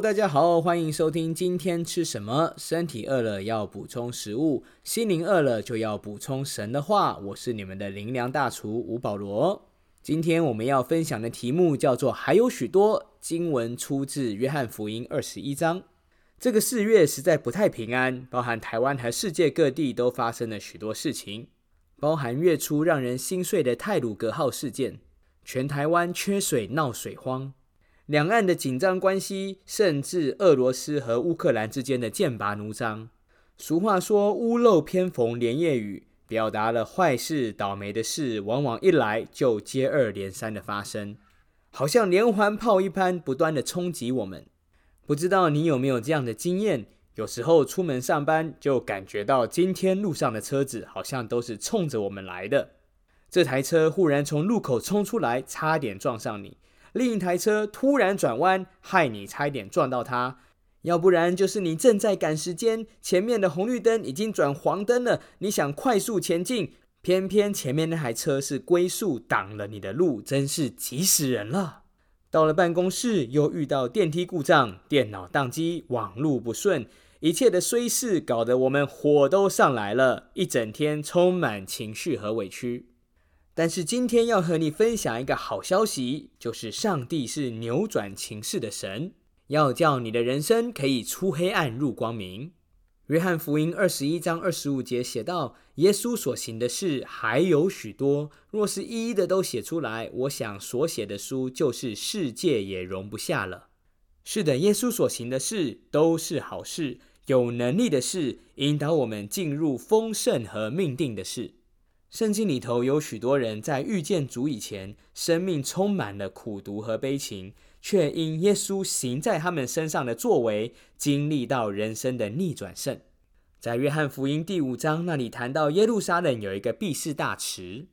大家好，欢迎收听今天吃什么。身体饿了要补充食物，心灵饿了就要补充神的话。我是你们的灵粮大厨吴保罗。今天我们要分享的题目叫做“还有许多”。经文出自约翰福音二十一章。这个四月实在不太平安，包含台湾和世界各地都发生了许多事情，包含月初让人心碎的泰鲁格号事件，全台湾缺水闹水荒，两岸的紧张关系，甚至俄罗斯和乌克兰之间的剑拔弩张。俗话说“屋漏偏逢连夜雨”，表达了坏事、倒霉的事，往往一来就接二连三的发生，好像连环炮一般，不断的冲击我们。不知道你有没有这样的经验？有时候出门上班，就感觉到今天路上的车子好像都是冲着我们来的。这台车忽然从路口冲出来，差点撞上你；另一台车突然转弯，害你差一点撞到它。要不然就是你正在赶时间，前面的红绿灯已经转黄灯了，你想快速前进，偏偏前面那台车是龟速挡了你的路，真是急死人了。到了办公室，又遇到电梯故障、电脑宕机、网路不顺，一切的衰事搞得我们火都上来了，一整天充满情绪和委屈。但是今天要和你分享一个好消息，就是上帝是扭转情势的神，要叫你的人生可以出黑暗入光明。约翰福音二十一章二十五节写道：“耶稣所行的事还有许多，若是一一的都写出来，我想所写的书就是世界也容不下了。”是的，耶稣所行的事都是好事，有能力的事，引导我们进入丰盛和命定的事。圣经里头有许多人在遇见主以前，生命充满了苦毒和悲情。却因耶稣行在他们身上的作为，经历到人生的逆转胜。在约翰福音第五章那里谈到，耶路撒冷有一个毕士大池，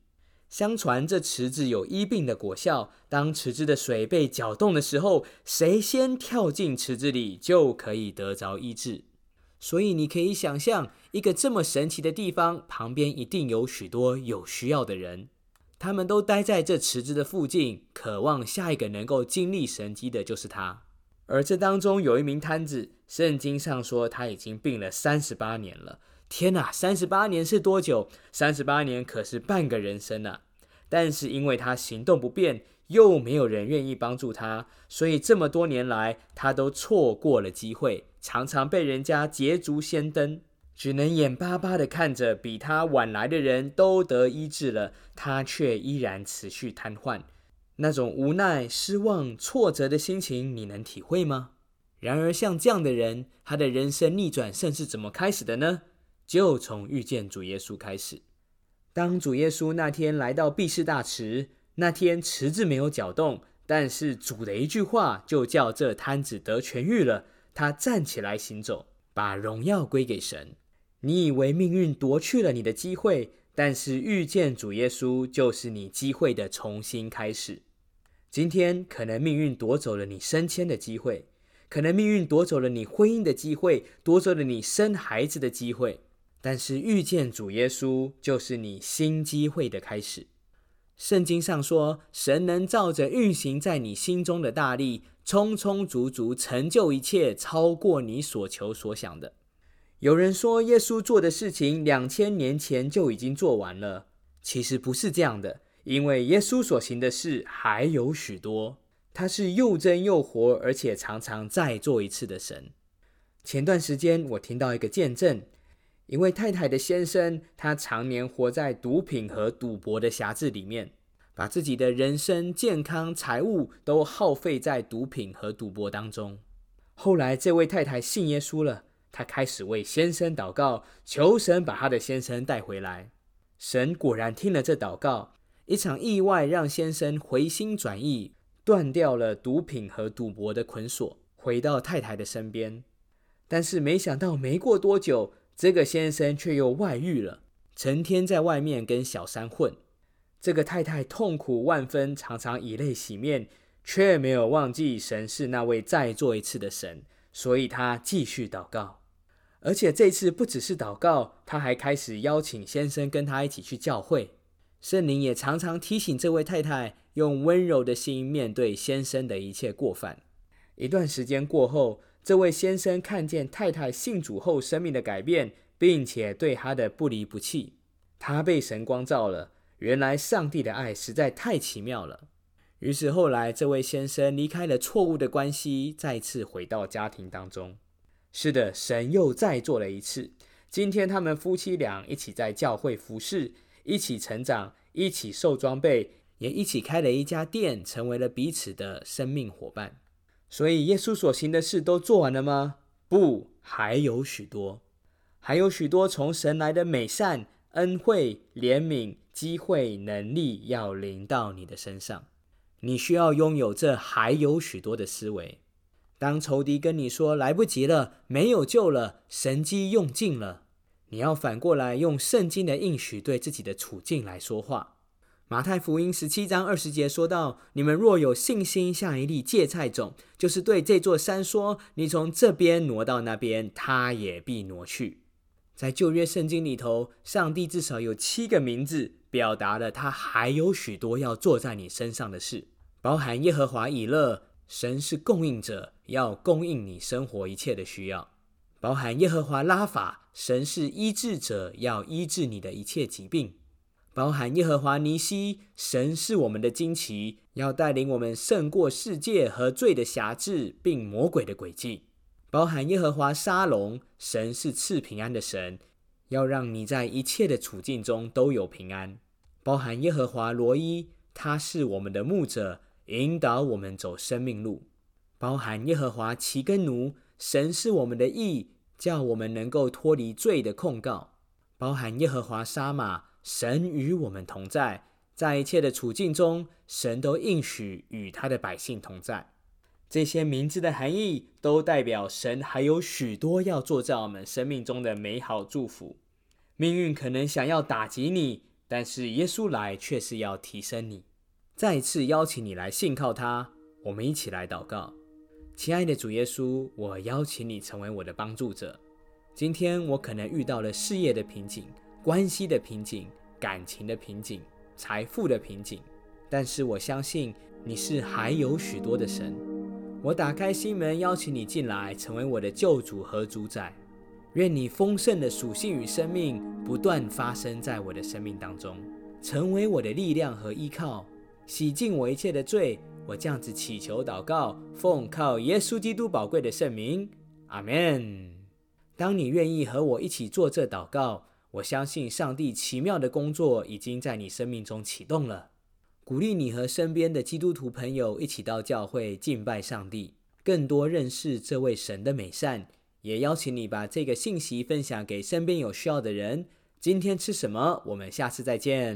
相传这池子有医病的果效。当池子的水被搅动的时候，谁先跳进池子里，就可以得着医治。所以你可以想象，一个这么神奇的地方，旁边一定有许多有需要的人。他们都待在这池子的附近，渴望下一个能够经历神迹的就是他。而这当中有一名摊子，圣经上说他已经病了三十八年了。天哪，三十八年是多久？三十八年可是半个人生啊！但是因为他行动不便，又没有人愿意帮助他，所以这么多年来他都错过了机会，常常被人家捷足先登。只能眼巴巴的看着比他晚来的人都得医治了，他却依然持续瘫痪。那种无奈、失望、挫折的心情，你能体会吗？然而，像这样的人，他的人生逆转胜是怎么开始的呢？就从遇见主耶稣开始。当主耶稣那天来到毕士大池，那天池子没有搅动，但是主的一句话就叫这摊子得痊愈了。他站起来行走，把荣耀归给神。你以为命运夺去了你的机会，但是遇见主耶稣就是你机会的重新开始。今天可能命运夺走了你升迁的机会，可能命运夺走了你婚姻的机会，夺走了你生孩子的机会。但是遇见主耶稣就是你新机会的开始。圣经上说，神能照着运行在你心中的大力，充充足足成就一切，超过你所求所想的。有人说，耶稣做的事情两千年前就已经做完了。其实不是这样的，因为耶稣所行的事还有许多。他是又真又活，而且常常再做一次的神。前段时间，我听到一个见证，一位太太的先生，他常年活在毒品和赌博的匣子里面，把自己的人生、健康、财物都耗费在毒品和赌博当中。后来，这位太太信耶稣了。他开始为先生祷告，求神把他的先生带回来。神果然听了这祷告，一场意外让先生回心转意，断掉了毒品和赌博的捆锁，回到太太的身边。但是没想到，没过多久，这个先生却又外遇了，成天在外面跟小三混。这个太太痛苦万分，常常以泪洗面，却没有忘记神是那位再做一次的神，所以他继续祷告。而且这次不只是祷告，他还开始邀请先生跟他一起去教会。圣灵也常常提醒这位太太，用温柔的心面对先生的一切过犯。一段时间过后，这位先生看见太太信主后生命的改变，并且对他的不离不弃，他被神光照了。原来上帝的爱实在太奇妙了。于是后来，这位先生离开了错误的关系，再次回到家庭当中。是的，神又再做了一次。今天他们夫妻俩一起在教会服侍，一起成长，一起受装备，也一起开了一家店，成为了彼此的生命伙伴。所以，耶稣所行的事都做完了吗？不，还有许多，还有许多从神来的美善、恩惠、怜悯、机会、能力要临到你的身上。你需要拥有这还有许多的思维。当仇敌跟你说来不及了、没有救了、神机用尽了，你要反过来用圣经的应许对自己的处境来说话。马太福音十七章二十节说到：“你们若有信心，像一粒芥菜种，就是对这座山说：你从这边挪到那边，它也必挪去。”在旧约圣经里头，上帝至少有七个名字，表达了他还有许多要做在你身上的事。包含耶和华以勒，神是供应者，要供应你生活一切的需要；包含耶和华拉法，神是医治者，要医治你的一切疾病；包含耶和华尼西，神是我们的旌旗，要带领我们胜过世界和罪的辖制，并魔鬼的诡计；包含耶和华沙龙，神是赐平安的神，要让你在一切的处境中都有平安；包含耶和华罗伊，他是我们的牧者。引导我们走生命路，包含耶和华奇根奴，神是我们的义，叫我们能够脱离罪的控告；包含耶和华沙马，神与我们同在，在一切的处境中，神都应许与他的百姓同在。这些名字的含义，都代表神还有许多要做在我们生命中的美好祝福。命运可能想要打击你，但是耶稣来却是要提升你。再次邀请你来信靠他，我们一起来祷告。亲爱的主耶稣，我邀请你成为我的帮助者。今天我可能遇到了事业的瓶颈、关系的瓶颈、感情的瓶颈、财富的瓶颈，但是我相信你是还有许多的神。我打开心门，邀请你进来，成为我的救主和主宰。愿你丰盛的属性与生命不断发生在我的生命当中，成为我的力量和依靠。洗净我一切的罪，我这样子祈求祷告，奉靠耶稣基督宝贵的圣名，阿门。当你愿意和我一起做这祷告，我相信上帝奇妙的工作已经在你生命中启动了。鼓励你和身边的基督徒朋友一起到教会敬拜上帝，更多认识这位神的美善。也邀请你把这个信息分享给身边有需要的人。今天吃什么？我们下次再见。